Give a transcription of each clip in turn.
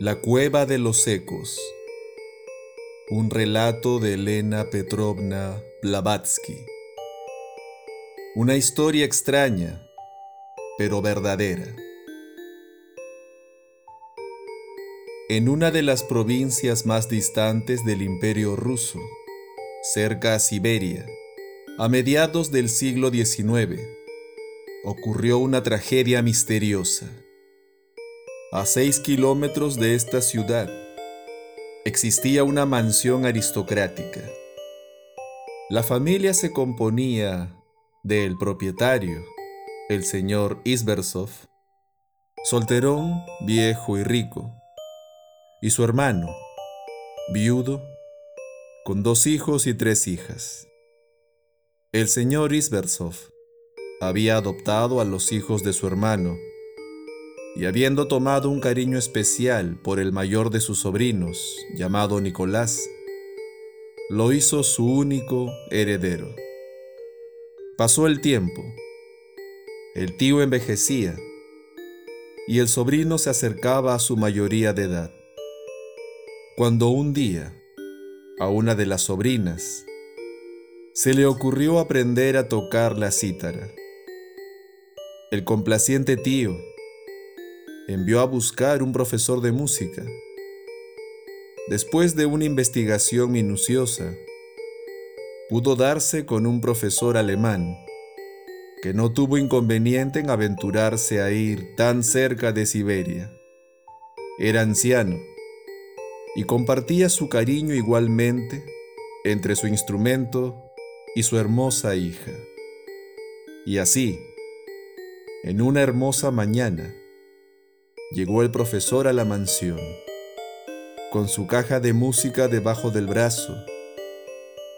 La cueva de los ecos. Un relato de Elena Petrovna Blavatsky. Una historia extraña, pero verdadera. En una de las provincias más distantes del imperio ruso, cerca a Siberia, a mediados del siglo XIX, ocurrió una tragedia misteriosa. A seis kilómetros de esta ciudad existía una mansión aristocrática. La familia se componía del propietario, el señor Isbersov, solterón, viejo y rico, y su hermano, viudo, con dos hijos y tres hijas. El señor Isbersov había adoptado a los hijos de su hermano y habiendo tomado un cariño especial por el mayor de sus sobrinos, llamado Nicolás, lo hizo su único heredero. Pasó el tiempo, el tío envejecía y el sobrino se acercaba a su mayoría de edad. Cuando un día, a una de las sobrinas, se le ocurrió aprender a tocar la cítara. El complaciente tío envió a buscar un profesor de música. Después de una investigación minuciosa, pudo darse con un profesor alemán que no tuvo inconveniente en aventurarse a ir tan cerca de Siberia. Era anciano y compartía su cariño igualmente entre su instrumento y su hermosa hija. Y así, en una hermosa mañana, llegó el profesor a la mansión, con su caja de música debajo del brazo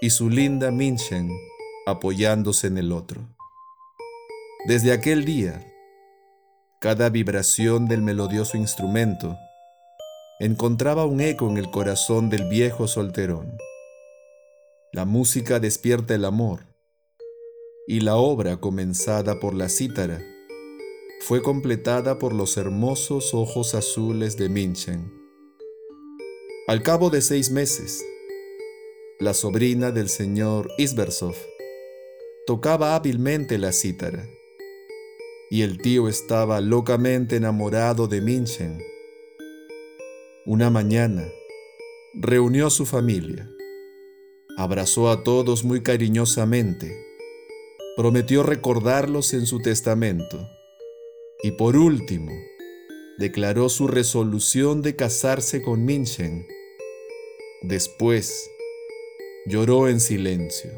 y su linda Minchen apoyándose en el otro. Desde aquel día, cada vibración del melodioso instrumento encontraba un eco en el corazón del viejo solterón. La música despierta el amor, y la obra comenzada por la cítara fue completada por los hermosos ojos azules de Minchen. Al cabo de seis meses, la sobrina del señor Isbersov tocaba hábilmente la cítara, y el tío estaba locamente enamorado de Minchen. Una mañana, reunió a su familia, abrazó a todos muy cariñosamente, prometió recordarlos en su testamento y por último, declaró su resolución de casarse con Minchen. Después, lloró en silencio.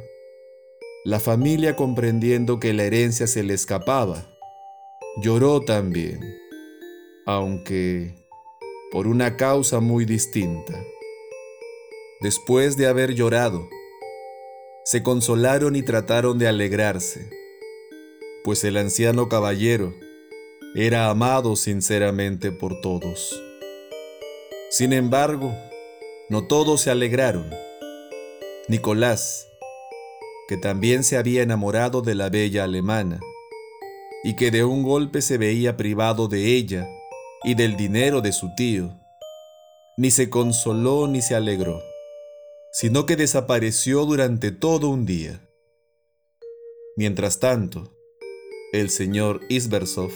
La familia comprendiendo que la herencia se le escapaba, lloró también, aunque por una causa muy distinta. Después de haber llorado, se consolaron y trataron de alegrarse, pues el anciano caballero era amado sinceramente por todos. Sin embargo, no todos se alegraron. Nicolás, que también se había enamorado de la bella alemana, y que de un golpe se veía privado de ella y del dinero de su tío, ni se consoló ni se alegró, sino que desapareció durante todo un día. Mientras tanto, el señor Isbersov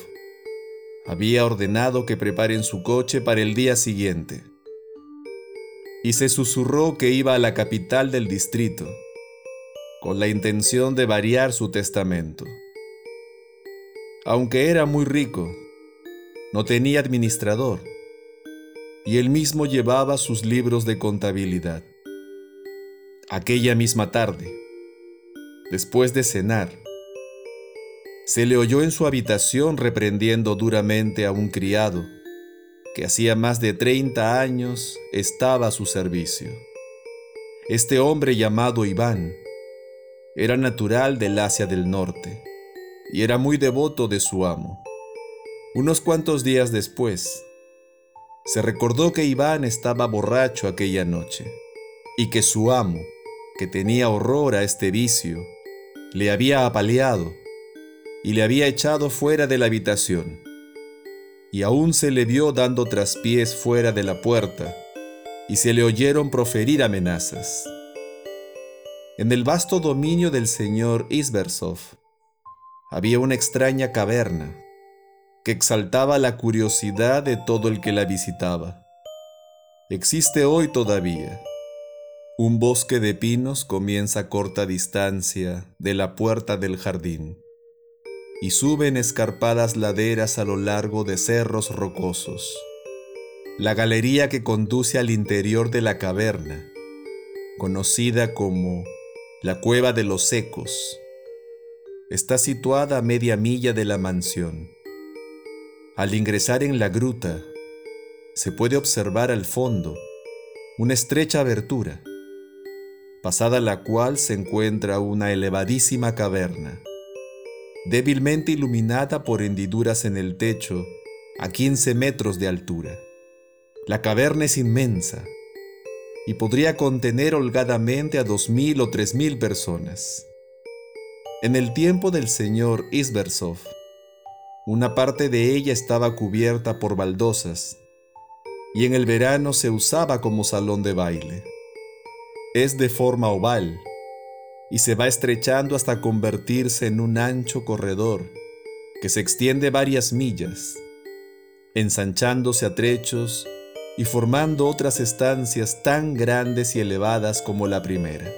había ordenado que preparen su coche para el día siguiente. Y se susurró que iba a la capital del distrito, con la intención de variar su testamento. Aunque era muy rico, no tenía administrador, y él mismo llevaba sus libros de contabilidad. Aquella misma tarde, después de cenar, se le oyó en su habitación reprendiendo duramente a un criado que hacía más de 30 años estaba a su servicio. Este hombre llamado Iván era natural del Asia del Norte y era muy devoto de su amo. Unos cuantos días después, se recordó que Iván estaba borracho aquella noche y que su amo, que tenía horror a este vicio, le había apaleado y le había echado fuera de la habitación. y aún se le vio dando traspiés fuera de la puerta, y se le oyeron proferir amenazas. En el vasto dominio del señor Isbersov había una extraña caverna que exaltaba la curiosidad de todo el que la visitaba. Existe hoy todavía. Un bosque de pinos comienza a corta distancia de la puerta del jardín y suben escarpadas laderas a lo largo de cerros rocosos. La galería que conduce al interior de la caverna, conocida como la Cueva de los Secos, está situada a media milla de la mansión. Al ingresar en la gruta, se puede observar al fondo una estrecha abertura, pasada la cual se encuentra una elevadísima caverna débilmente iluminada por hendiduras en el techo a 15 metros de altura. La caverna es inmensa y podría contener holgadamente a 2.000 o 3.000 personas. En el tiempo del señor Isbersov, una parte de ella estaba cubierta por baldosas y en el verano se usaba como salón de baile. Es de forma oval y se va estrechando hasta convertirse en un ancho corredor que se extiende varias millas, ensanchándose a trechos y formando otras estancias tan grandes y elevadas como la primera,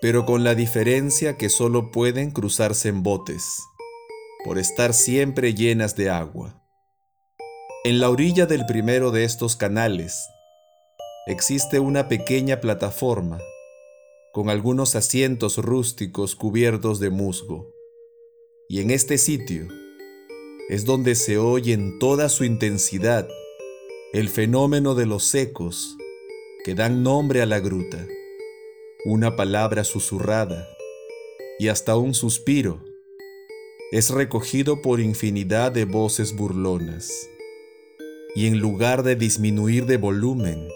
pero con la diferencia que solo pueden cruzarse en botes, por estar siempre llenas de agua. En la orilla del primero de estos canales existe una pequeña plataforma con algunos asientos rústicos cubiertos de musgo. Y en este sitio es donde se oye en toda su intensidad el fenómeno de los ecos que dan nombre a la gruta, una palabra susurrada y hasta un suspiro es recogido por infinidad de voces burlonas. Y en lugar de disminuir de volumen,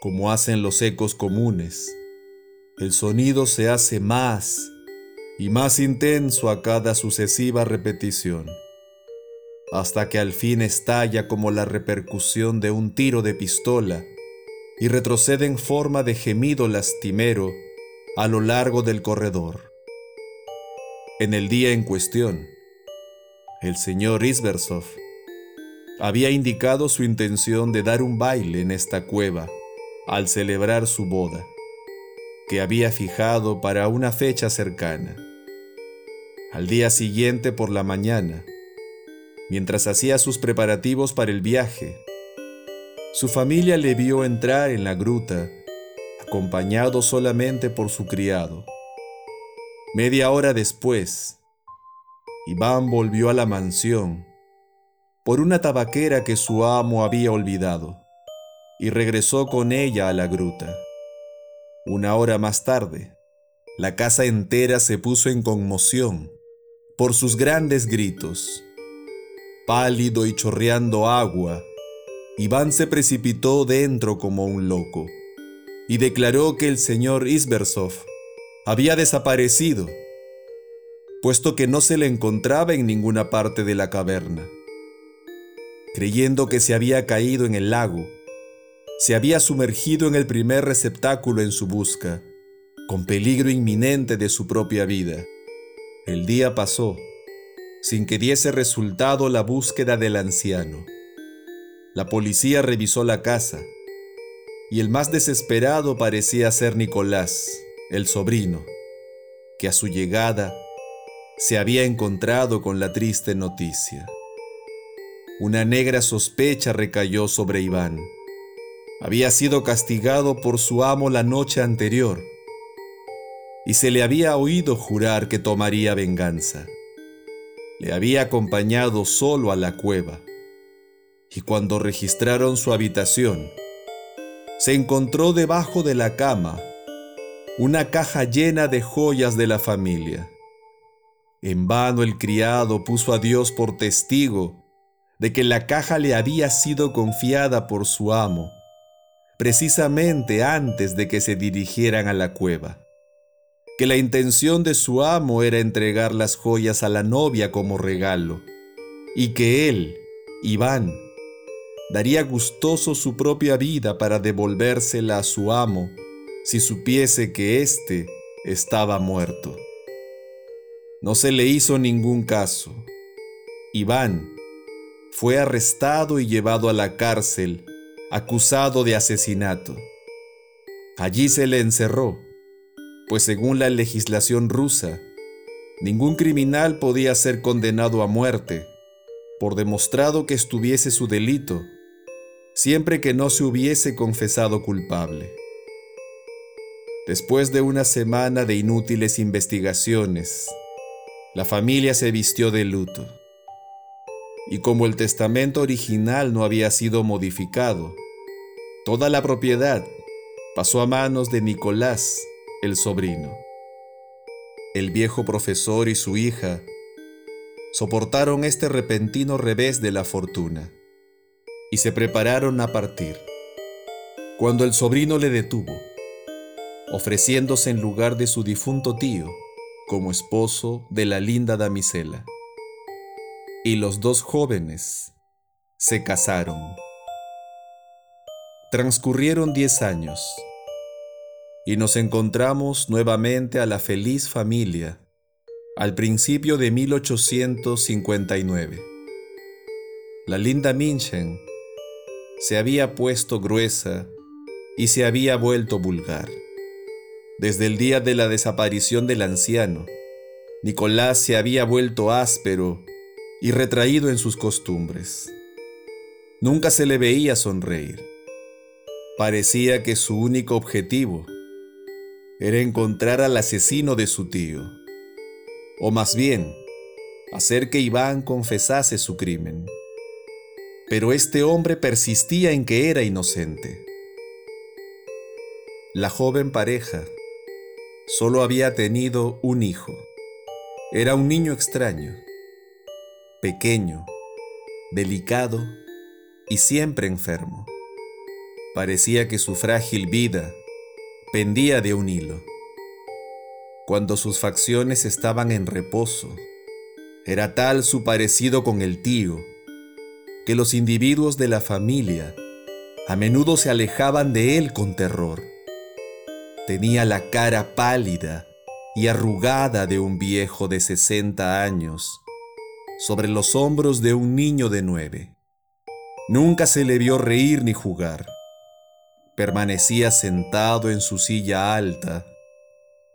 como hacen los ecos comunes, el sonido se hace más y más intenso a cada sucesiva repetición, hasta que al fin estalla como la repercusión de un tiro de pistola y retrocede en forma de gemido lastimero a lo largo del corredor. En el día en cuestión, el señor Isbersov había indicado su intención de dar un baile en esta cueva al celebrar su boda que había fijado para una fecha cercana. Al día siguiente por la mañana, mientras hacía sus preparativos para el viaje, su familia le vio entrar en la gruta, acompañado solamente por su criado. Media hora después, Iván volvió a la mansión por una tabaquera que su amo había olvidado y regresó con ella a la gruta. Una hora más tarde, la casa entera se puso en conmoción por sus grandes gritos. Pálido y chorreando agua, Iván se precipitó dentro como un loco y declaró que el señor Isbersov había desaparecido, puesto que no se le encontraba en ninguna parte de la caverna. Creyendo que se había caído en el lago, se había sumergido en el primer receptáculo en su busca, con peligro inminente de su propia vida. El día pasó, sin que diese resultado la búsqueda del anciano. La policía revisó la casa, y el más desesperado parecía ser Nicolás, el sobrino, que a su llegada se había encontrado con la triste noticia. Una negra sospecha recayó sobre Iván había sido castigado por su amo la noche anterior y se le había oído jurar que tomaría venganza. Le había acompañado solo a la cueva y cuando registraron su habitación, se encontró debajo de la cama una caja llena de joyas de la familia. En vano el criado puso a Dios por testigo de que la caja le había sido confiada por su amo precisamente antes de que se dirigieran a la cueva, que la intención de su amo era entregar las joyas a la novia como regalo, y que él Iván daría gustoso su propia vida para devolvérsela a su amo si supiese que éste estaba muerto. No se le hizo ningún caso. Iván fue arrestado y llevado a la cárcel, acusado de asesinato. Allí se le encerró, pues según la legislación rusa, ningún criminal podía ser condenado a muerte por demostrado que estuviese su delito siempre que no se hubiese confesado culpable. Después de una semana de inútiles investigaciones, la familia se vistió de luto. Y como el testamento original no había sido modificado, toda la propiedad pasó a manos de Nicolás, el sobrino. El viejo profesor y su hija soportaron este repentino revés de la fortuna y se prepararon a partir. Cuando el sobrino le detuvo, ofreciéndose en lugar de su difunto tío como esposo de la linda damisela. Y los dos jóvenes se casaron. Transcurrieron diez años y nos encontramos nuevamente a la feliz familia al principio de 1859. La linda Minchen se había puesto gruesa y se había vuelto vulgar. Desde el día de la desaparición del anciano, Nicolás se había vuelto áspero y retraído en sus costumbres. Nunca se le veía sonreír. Parecía que su único objetivo era encontrar al asesino de su tío, o más bien, hacer que Iván confesase su crimen. Pero este hombre persistía en que era inocente. La joven pareja solo había tenido un hijo. Era un niño extraño, pequeño, delicado y siempre enfermo. Parecía que su frágil vida pendía de un hilo. Cuando sus facciones estaban en reposo, era tal su parecido con el tío, que los individuos de la familia a menudo se alejaban de él con terror. Tenía la cara pálida y arrugada de un viejo de 60 años sobre los hombros de un niño de nueve. Nunca se le vio reír ni jugar. Permanecía sentado en su silla alta,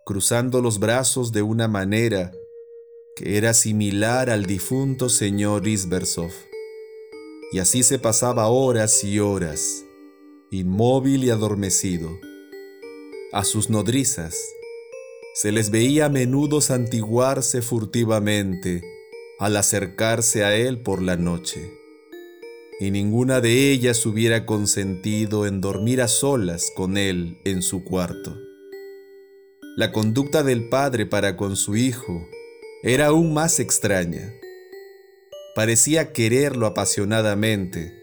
cruzando los brazos de una manera que era similar al difunto señor Isbersov. Y así se pasaba horas y horas, inmóvil y adormecido. A sus nodrizas se les veía a menudo santiguarse furtivamente al acercarse a él por la noche, y ninguna de ellas hubiera consentido en dormir a solas con él en su cuarto. La conducta del padre para con su hijo era aún más extraña parecía quererlo apasionadamente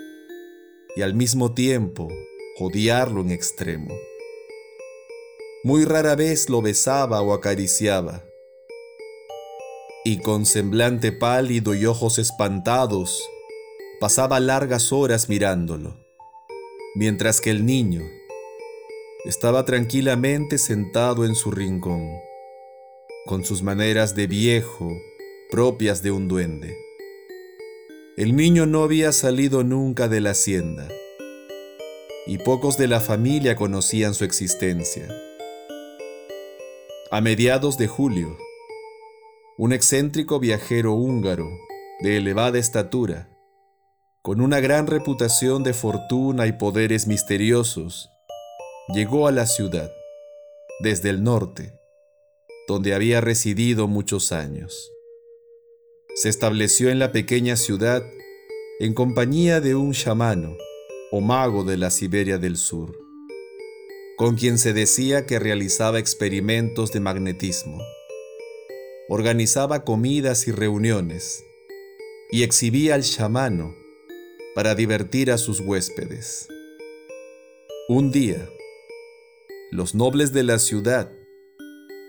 y al mismo tiempo odiarlo en extremo. Muy rara vez lo besaba o acariciaba, y con semblante pálido y ojos espantados, pasaba largas horas mirándolo, mientras que el niño estaba tranquilamente sentado en su rincón, con sus maneras de viejo propias de un duende. El niño no había salido nunca de la hacienda y pocos de la familia conocían su existencia. A mediados de julio, un excéntrico viajero húngaro de elevada estatura, con una gran reputación de fortuna y poderes misteriosos, llegó a la ciudad, desde el norte, donde había residido muchos años se estableció en la pequeña ciudad en compañía de un chamano o mago de la Siberia del Sur, con quien se decía que realizaba experimentos de magnetismo. Organizaba comidas y reuniones y exhibía al chamano para divertir a sus huéspedes. Un día, los nobles de la ciudad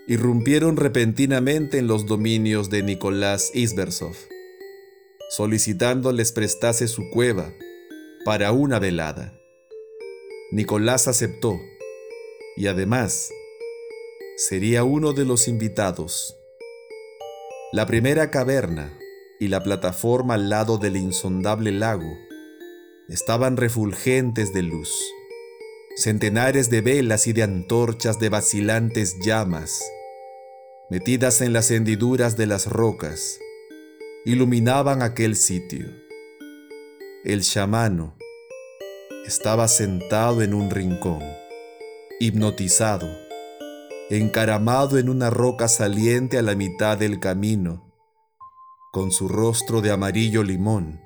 irrumpieron repentinamente en los dominios de Nicolás Isbersov. solicitando les prestase su cueva para una velada. Nicolás aceptó y además sería uno de los invitados. La primera caverna y la plataforma al lado del insondable lago estaban refulgentes de luz. Centenares de velas y de antorchas de vacilantes llamas, metidas en las hendiduras de las rocas, iluminaban aquel sitio. El chamano estaba sentado en un rincón, hipnotizado, encaramado en una roca saliente a la mitad del camino, con su rostro de amarillo limón,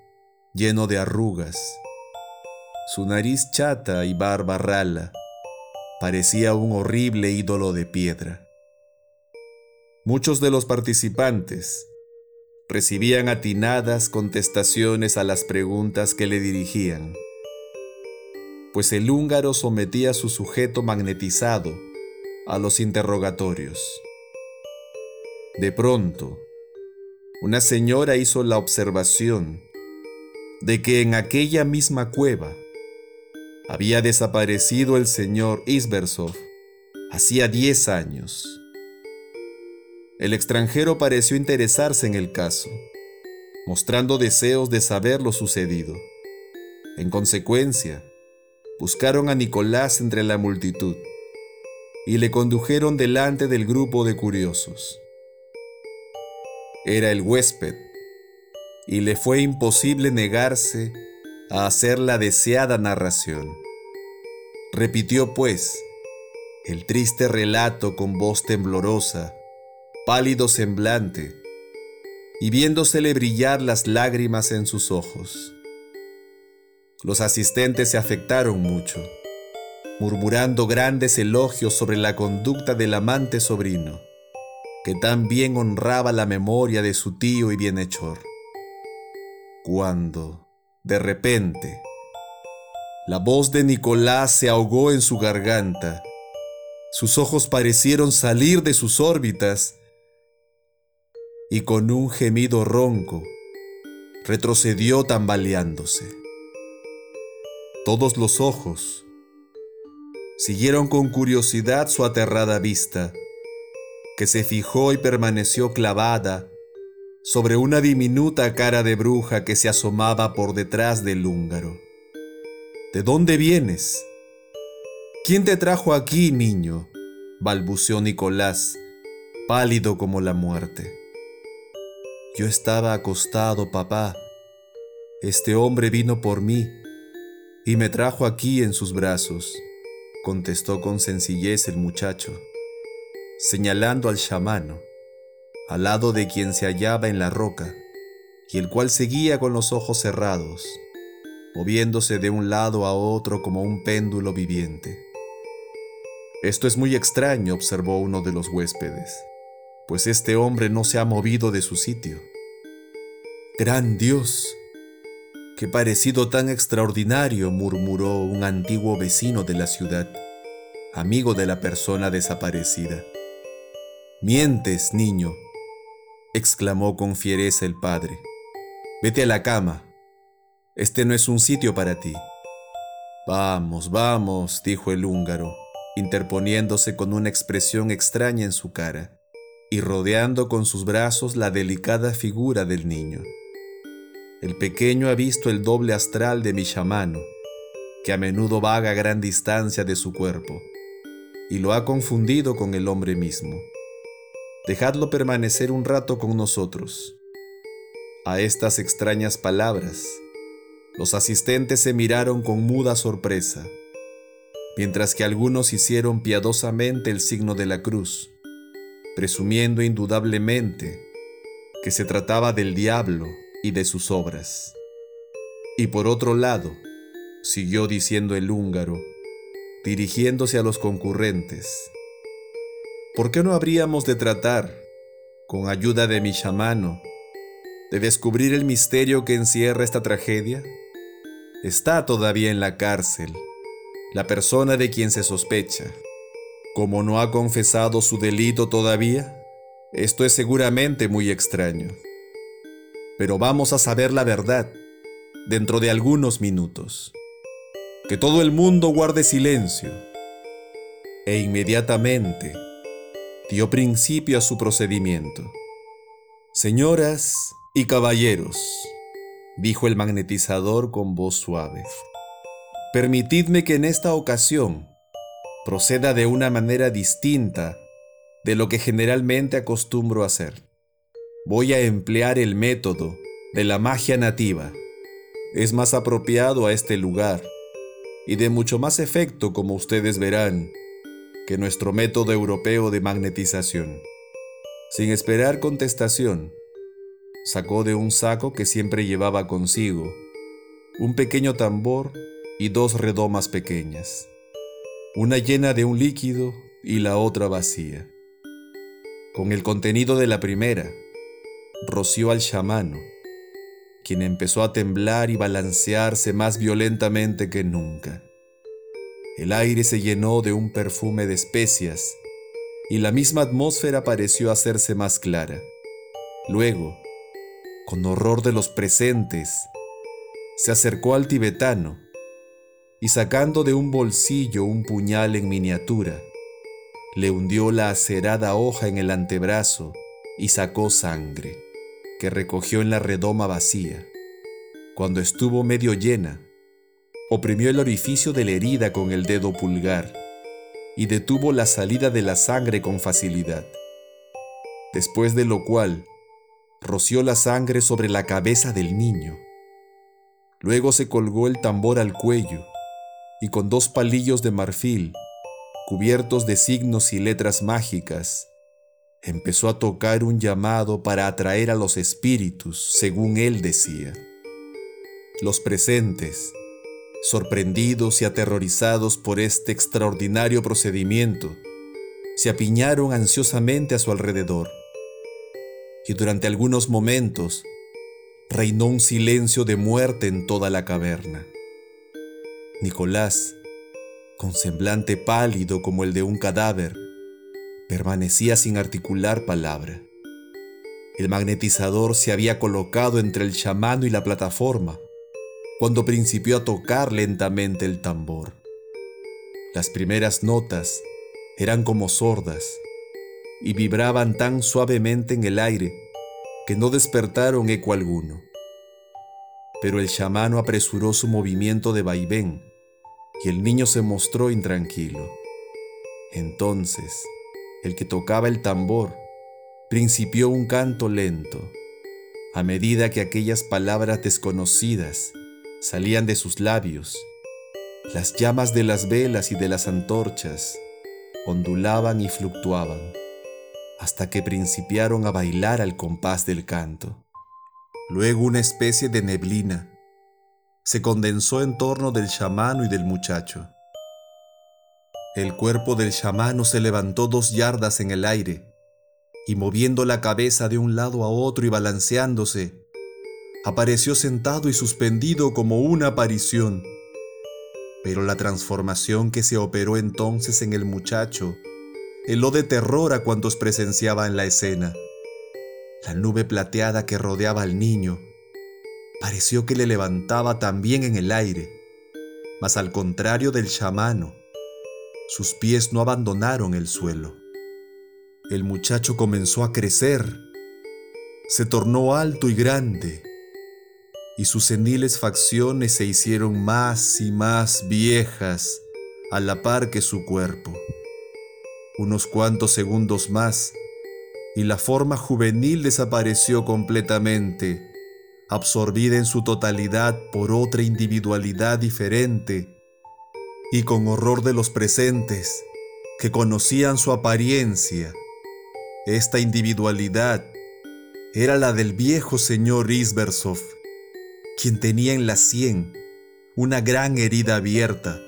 lleno de arrugas. Su nariz chata y barba rala parecía un horrible ídolo de piedra. Muchos de los participantes recibían atinadas contestaciones a las preguntas que le dirigían, pues el húngaro sometía a su sujeto magnetizado a los interrogatorios. De pronto, una señora hizo la observación de que en aquella misma cueva había desaparecido el señor Isbersov hacía diez años. El extranjero pareció interesarse en el caso, mostrando deseos de saber lo sucedido. En consecuencia, buscaron a Nicolás entre la multitud y le condujeron delante del grupo de curiosos. Era el huésped, y le fue imposible negarse a hacer la deseada narración. Repitió, pues, el triste relato con voz temblorosa pálido semblante, y viéndosele brillar las lágrimas en sus ojos. Los asistentes se afectaron mucho, murmurando grandes elogios sobre la conducta del amante sobrino, que tan bien honraba la memoria de su tío y bienhechor. Cuando, de repente, la voz de Nicolás se ahogó en su garganta, sus ojos parecieron salir de sus órbitas y con un gemido ronco retrocedió tambaleándose. Todos los ojos siguieron con curiosidad su aterrada vista, que se fijó y permaneció clavada sobre una diminuta cara de bruja que se asomaba por detrás del húngaro. ¿De dónde vienes? ¿Quién te trajo aquí, niño? balbuceó Nicolás, pálido como la muerte. Yo estaba acostado, papá. Este hombre vino por mí y me trajo aquí en sus brazos, contestó con sencillez el muchacho, señalando al chamano, al lado de quien se hallaba en la roca, y el cual seguía con los ojos cerrados, moviéndose de un lado a otro como un péndulo viviente. Esto es muy extraño, observó uno de los huéspedes pues este hombre no se ha movido de su sitio. Gran Dios, qué parecido tan extraordinario, murmuró un antiguo vecino de la ciudad, amigo de la persona desaparecida. Mientes, niño, exclamó con fiereza el padre. Vete a la cama. Este no es un sitio para ti. Vamos, vamos, dijo el húngaro, interponiéndose con una expresión extraña en su cara y rodeando con sus brazos la delicada figura del niño. El pequeño ha visto el doble astral de mi chamano, que a menudo vaga a gran distancia de su cuerpo, y lo ha confundido con el hombre mismo. Dejadlo permanecer un rato con nosotros. A estas extrañas palabras, los asistentes se miraron con muda sorpresa, mientras que algunos hicieron piadosamente el signo de la cruz presumiendo indudablemente que se trataba del diablo y de sus obras. Y por otro lado, siguió diciendo el húngaro, dirigiéndose a los concurrentes, ¿por qué no habríamos de tratar, con ayuda de mi chamano, de descubrir el misterio que encierra esta tragedia? Está todavía en la cárcel la persona de quien se sospecha. Como no ha confesado su delito todavía, esto es seguramente muy extraño. Pero vamos a saber la verdad dentro de algunos minutos. Que todo el mundo guarde silencio. E inmediatamente dio principio a su procedimiento. Señoras y caballeros, dijo el magnetizador con voz suave, permitidme que en esta ocasión proceda de una manera distinta de lo que generalmente acostumbro hacer. Voy a emplear el método de la magia nativa. Es más apropiado a este lugar y de mucho más efecto, como ustedes verán, que nuestro método europeo de magnetización. Sin esperar contestación, sacó de un saco que siempre llevaba consigo un pequeño tambor y dos redomas pequeñas, una llena de un líquido y la otra vacía. Con el contenido de la primera, roció al chamano, quien empezó a temblar y balancearse más violentamente que nunca. El aire se llenó de un perfume de especias y la misma atmósfera pareció hacerse más clara. Luego, con horror de los presentes, se acercó al tibetano y sacando de un bolsillo un puñal en miniatura, le hundió la acerada hoja en el antebrazo y sacó sangre, que recogió en la redoma vacía. Cuando estuvo medio llena, oprimió el orificio de la herida con el dedo pulgar y detuvo la salida de la sangre con facilidad. Después de lo cual, roció la sangre sobre la cabeza del niño. Luego se colgó el tambor al cuello y con dos palillos de marfil, cubiertos de signos y letras mágicas, empezó a tocar un llamado para atraer a los espíritus, según él decía. Los presentes, sorprendidos y aterrorizados por este extraordinario procedimiento, se apiñaron ansiosamente a su alrededor. Y durante algunos momentos reinó un silencio de muerte en toda la caverna. Nicolás, con semblante pálido como el de un cadáver, permanecía sin articular palabra. El magnetizador se había colocado entre el chamano y la plataforma cuando principió a tocar lentamente el tambor. Las primeras notas eran como sordas y vibraban tan suavemente en el aire que no despertaron eco alguno. Pero el chamano apresuró su movimiento de vaivén y el niño se mostró intranquilo. Entonces, el que tocaba el tambor principió un canto lento. A medida que aquellas palabras desconocidas salían de sus labios, las llamas de las velas y de las antorchas ondulaban y fluctuaban hasta que principiaron a bailar al compás del canto. Luego una especie de neblina se condensó en torno del chamano y del muchacho. El cuerpo del chamano se levantó dos yardas en el aire y moviendo la cabeza de un lado a otro y balanceándose, apareció sentado y suspendido como una aparición. Pero la transformación que se operó entonces en el muchacho heló de terror a cuantos presenciaban la escena. La nube plateada que rodeaba al niño pareció que le levantaba también en el aire, mas al contrario del chamano, sus pies no abandonaron el suelo. El muchacho comenzó a crecer, se tornó alto y grande, y sus seniles facciones se hicieron más y más viejas a la par que su cuerpo. Unos cuantos segundos más, y la forma juvenil desapareció completamente absorbida en su totalidad por otra individualidad diferente, y con horror de los presentes, que conocían su apariencia, esta individualidad era la del viejo señor Isbersov, quien tenía en la sien una gran herida abierta,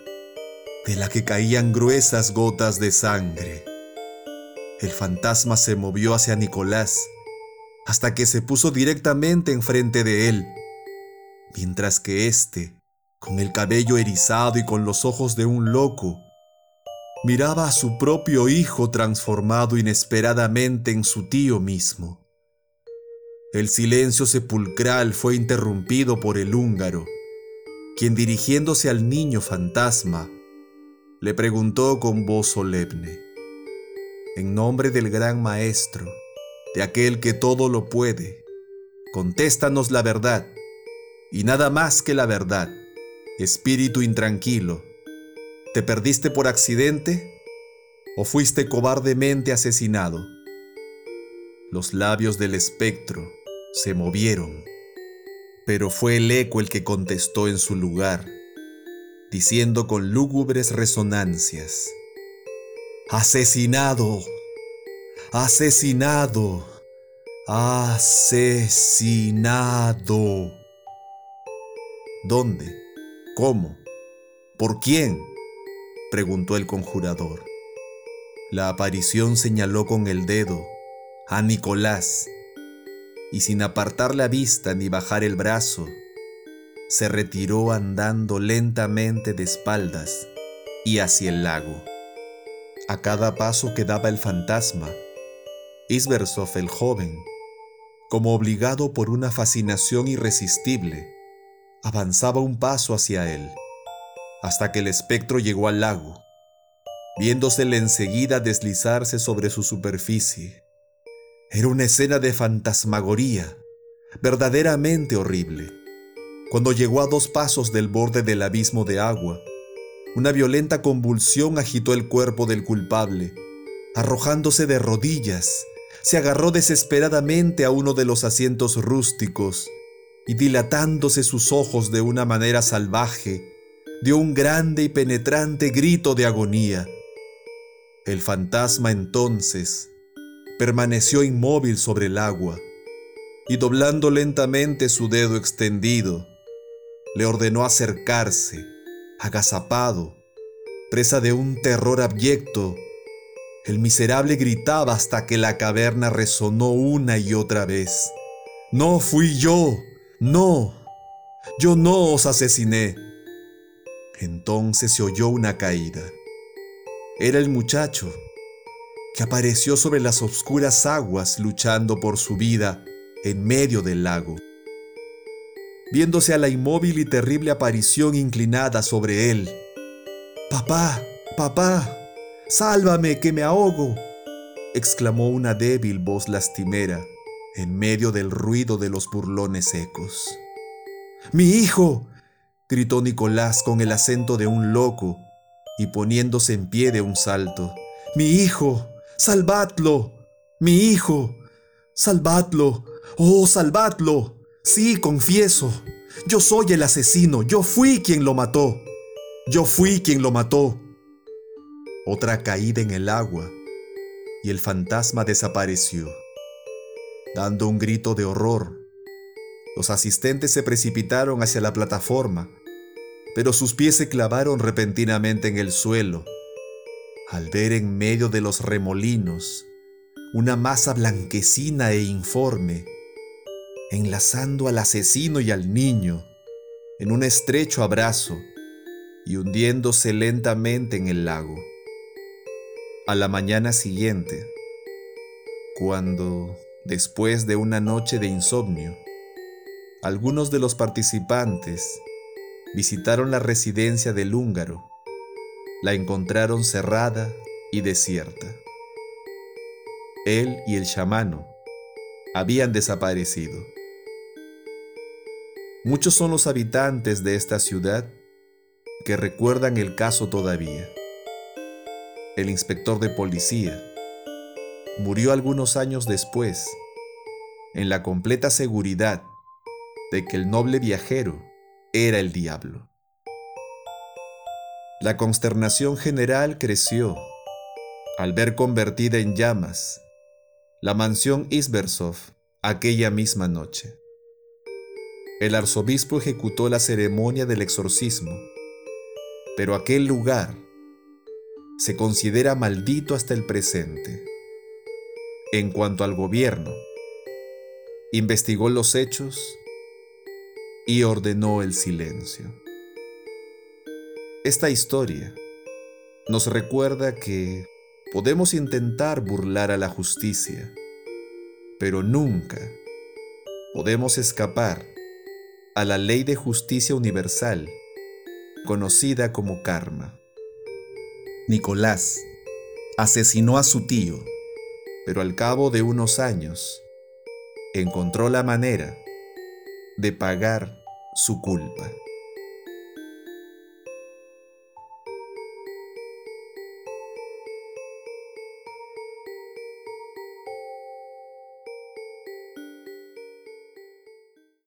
de la que caían gruesas gotas de sangre. El fantasma se movió hacia Nicolás, hasta que se puso directamente enfrente de él, mientras que éste, con el cabello erizado y con los ojos de un loco, miraba a su propio hijo transformado inesperadamente en su tío mismo. El silencio sepulcral fue interrumpido por el húngaro, quien dirigiéndose al niño fantasma, le preguntó con voz solemne, en nombre del gran maestro, de aquel que todo lo puede, contéstanos la verdad, y nada más que la verdad, espíritu intranquilo. ¿Te perdiste por accidente o fuiste cobardemente asesinado? Los labios del espectro se movieron, pero fue el eco el que contestó en su lugar, diciendo con lúgubres resonancias, Asesinado, asesinado, asesinado. ¿Dónde? ¿Cómo? ¿Por quién? preguntó el conjurador. La aparición señaló con el dedo a Nicolás y sin apartar la vista ni bajar el brazo, se retiró andando lentamente de espaldas y hacia el lago. A cada paso que daba el fantasma, Isversov el joven, como obligado por una fascinación irresistible, avanzaba un paso hacia él, hasta que el espectro llegó al lago, viéndosele enseguida deslizarse sobre su superficie. Era una escena de fantasmagoría, verdaderamente horrible. Cuando llegó a dos pasos del borde del abismo de agua, una violenta convulsión agitó el cuerpo del culpable. Arrojándose de rodillas, se agarró desesperadamente a uno de los asientos rústicos y dilatándose sus ojos de una manera salvaje, dio un grande y penetrante grito de agonía. El fantasma entonces permaneció inmóvil sobre el agua y doblando lentamente su dedo extendido, le ordenó acercarse agazapado, presa de un terror abyecto. El miserable gritaba hasta que la caverna resonó una y otra vez. No fui yo, no, yo no os asesiné. Entonces se oyó una caída. Era el muchacho, que apareció sobre las oscuras aguas luchando por su vida en medio del lago viéndose a la inmóvil y terrible aparición inclinada sobre él. Papá, papá, sálvame, que me ahogo, exclamó una débil voz lastimera en medio del ruido de los burlones secos. Mi hijo, gritó Nicolás con el acento de un loco y poniéndose en pie de un salto. Mi hijo, salvadlo, mi hijo, salvadlo, oh, salvadlo. Sí, confieso. Yo soy el asesino. Yo fui quien lo mató. Yo fui quien lo mató. Otra caída en el agua y el fantasma desapareció. Dando un grito de horror, los asistentes se precipitaron hacia la plataforma, pero sus pies se clavaron repentinamente en el suelo al ver en medio de los remolinos una masa blanquecina e informe enlazando al asesino y al niño en un estrecho abrazo y hundiéndose lentamente en el lago. A la mañana siguiente, cuando, después de una noche de insomnio, algunos de los participantes visitaron la residencia del húngaro, la encontraron cerrada y desierta. Él y el chamano habían desaparecido. Muchos son los habitantes de esta ciudad que recuerdan el caso todavía. El inspector de policía murió algunos años después, en la completa seguridad de que el noble viajero era el diablo. La consternación general creció al ver convertida en llamas la mansión Isbersov aquella misma noche el arzobispo ejecutó la ceremonia del exorcismo, pero aquel lugar se considera maldito hasta el presente. En cuanto al gobierno, investigó los hechos y ordenó el silencio. Esta historia nos recuerda que podemos intentar burlar a la justicia, pero nunca podemos escapar a la ley de justicia universal, conocida como karma. Nicolás asesinó a su tío, pero al cabo de unos años encontró la manera de pagar su culpa.